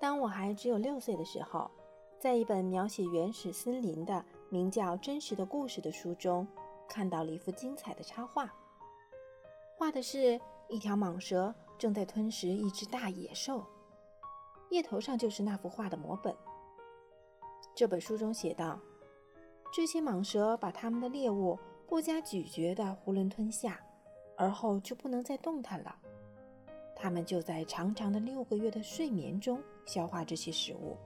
当我还只有六岁的时候，在一本描写原始森林的名叫《真实的故事》的书中，看到了一幅精彩的插画，画的是一条蟒蛇正在吞食一只大野兽，页头上就是那幅画的摹本。这本书中写道：这些蟒蛇把它们的猎物不加咀嚼地囫囵吞下，而后就不能再动弹了。它们就在长长的六个月的睡眠中消化这些食物。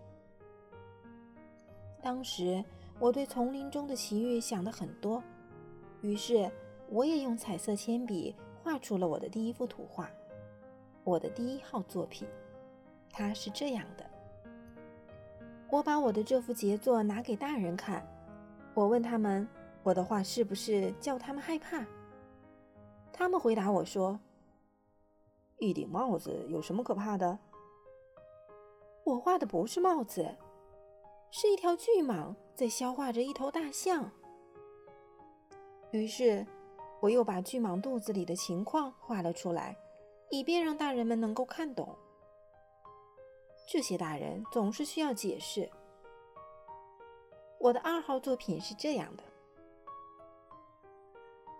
当时我对丛林中的奇遇想的很多，于是我也用彩色铅笔画出了我的第一幅图画，我的第一号作品。它是这样的：我把我的这幅杰作拿给大人看，我问他们，我的画是不是叫他们害怕？他们回答我说。一顶帽子有什么可怕的？我画的不是帽子，是一条巨蟒在消化着一头大象。于是，我又把巨蟒肚子里的情况画了出来，以便让大人们能够看懂。这些大人总是需要解释。我的二号作品是这样的：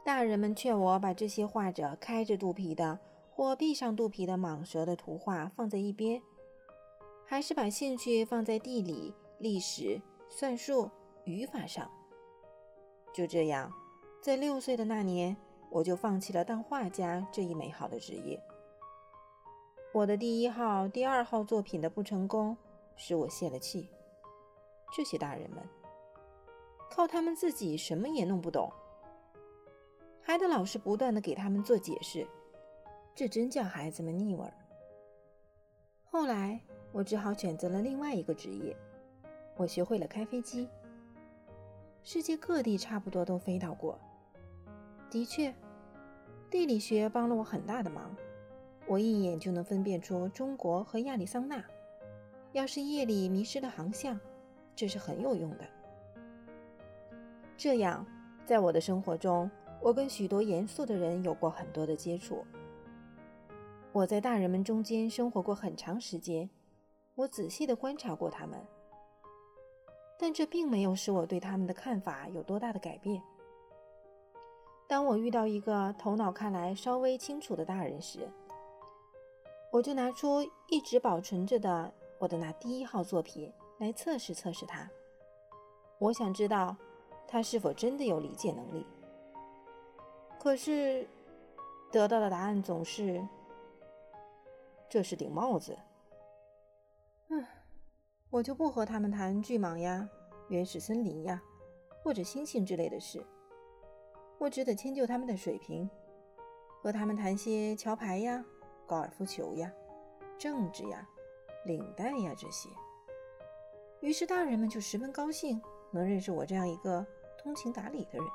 大人们劝我把这些画着开着肚皮的。或闭上肚皮的蟒蛇的图画放在一边，还是把兴趣放在地理、历史、算术、语法上。就这样，在六岁的那年，我就放弃了当画家这一美好的职业。我的第一号、第二号作品的不成功，使我泄了气。这些大人们，靠他们自己什么也弄不懂，还得老师不断的给他们做解释。这真叫孩子们腻味儿。后来，我只好选择了另外一个职业，我学会了开飞机。世界各地差不多都飞到过。的确，地理学帮了我很大的忙，我一眼就能分辨出中国和亚利桑那。要是夜里迷失了航向，这是很有用的。这样，在我的生活中，我跟许多严肃的人有过很多的接触。我在大人们中间生活过很长时间，我仔细地观察过他们，但这并没有使我对他们的看法有多大的改变。当我遇到一个头脑看来稍微清楚的大人时，我就拿出一直保存着的我的那第一号作品来测试测试他。我想知道他是否真的有理解能力。可是，得到的答案总是。这是顶帽子。嗯，我就不和他们谈巨蟒呀、原始森林呀，或者星星之类的事。我只得迁就他们的水平，和他们谈些桥牌呀、高尔夫球呀、政治呀、领带呀这些。于是大人们就十分高兴，能认识我这样一个通情达理的人。